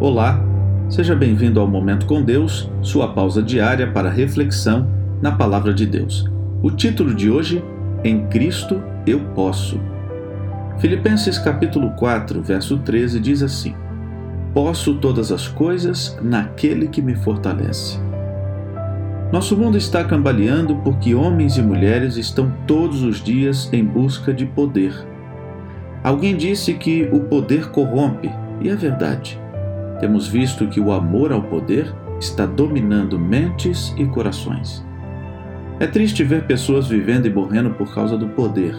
Olá, seja bem-vindo ao Momento com Deus, sua pausa diária para reflexão na Palavra de Deus. O título de hoje: Em Cristo eu posso. Filipenses capítulo 4, verso 13 diz assim: Posso todas as coisas naquele que me fortalece. Nosso mundo está cambaleando porque homens e mulheres estão todos os dias em busca de poder. Alguém disse que o poder corrompe, e é verdade temos visto que o amor ao poder está dominando mentes e corações. É triste ver pessoas vivendo e morrendo por causa do poder.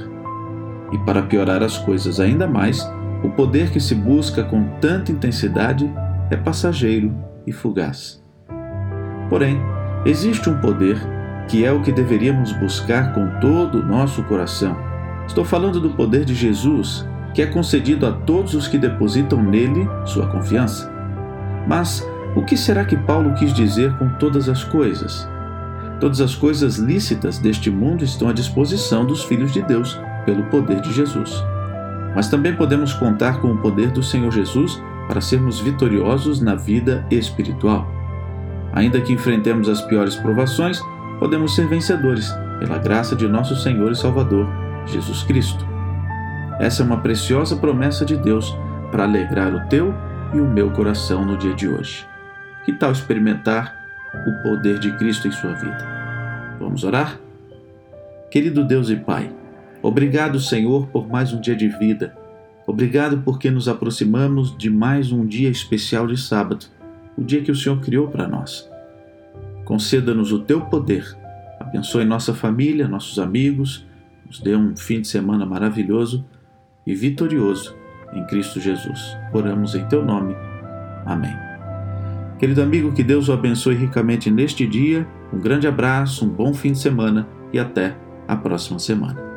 E para piorar as coisas ainda mais, o poder que se busca com tanta intensidade é passageiro e fugaz. Porém, existe um poder que é o que deveríamos buscar com todo o nosso coração. Estou falando do poder de Jesus, que é concedido a todos os que depositam nele sua confiança. Mas o que será que Paulo quis dizer com todas as coisas? Todas as coisas lícitas deste mundo estão à disposição dos filhos de Deus pelo poder de Jesus. Mas também podemos contar com o poder do Senhor Jesus para sermos vitoriosos na vida espiritual. Ainda que enfrentemos as piores provações, podemos ser vencedores pela graça de nosso Senhor e Salvador, Jesus Cristo. Essa é uma preciosa promessa de Deus para alegrar o teu e o meu coração no dia de hoje. Que tal experimentar o poder de Cristo em sua vida? Vamos orar? Querido Deus e Pai, obrigado, Senhor, por mais um dia de vida. Obrigado porque nos aproximamos de mais um dia especial de sábado, o dia que o Senhor criou para nós. Conceda-nos o teu poder. Abençoe nossa família, nossos amigos, nos dê um fim de semana maravilhoso e vitorioso em Cristo Jesus. Oramos em teu nome. Amém. Querido amigo, que Deus o abençoe ricamente neste dia. Um grande abraço, um bom fim de semana e até a próxima semana.